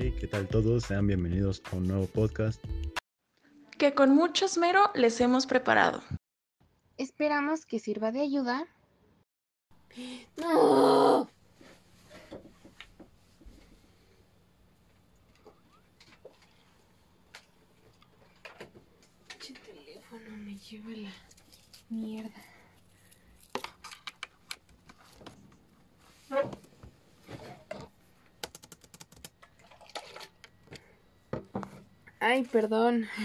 Hey, ¿qué tal todos? Sean bienvenidos a un nuevo podcast. que con mucho esmero les hemos preparado. Esperamos que sirva de ayuda. ¡No! Teléfono me lleva la mierda. Ay, perdón.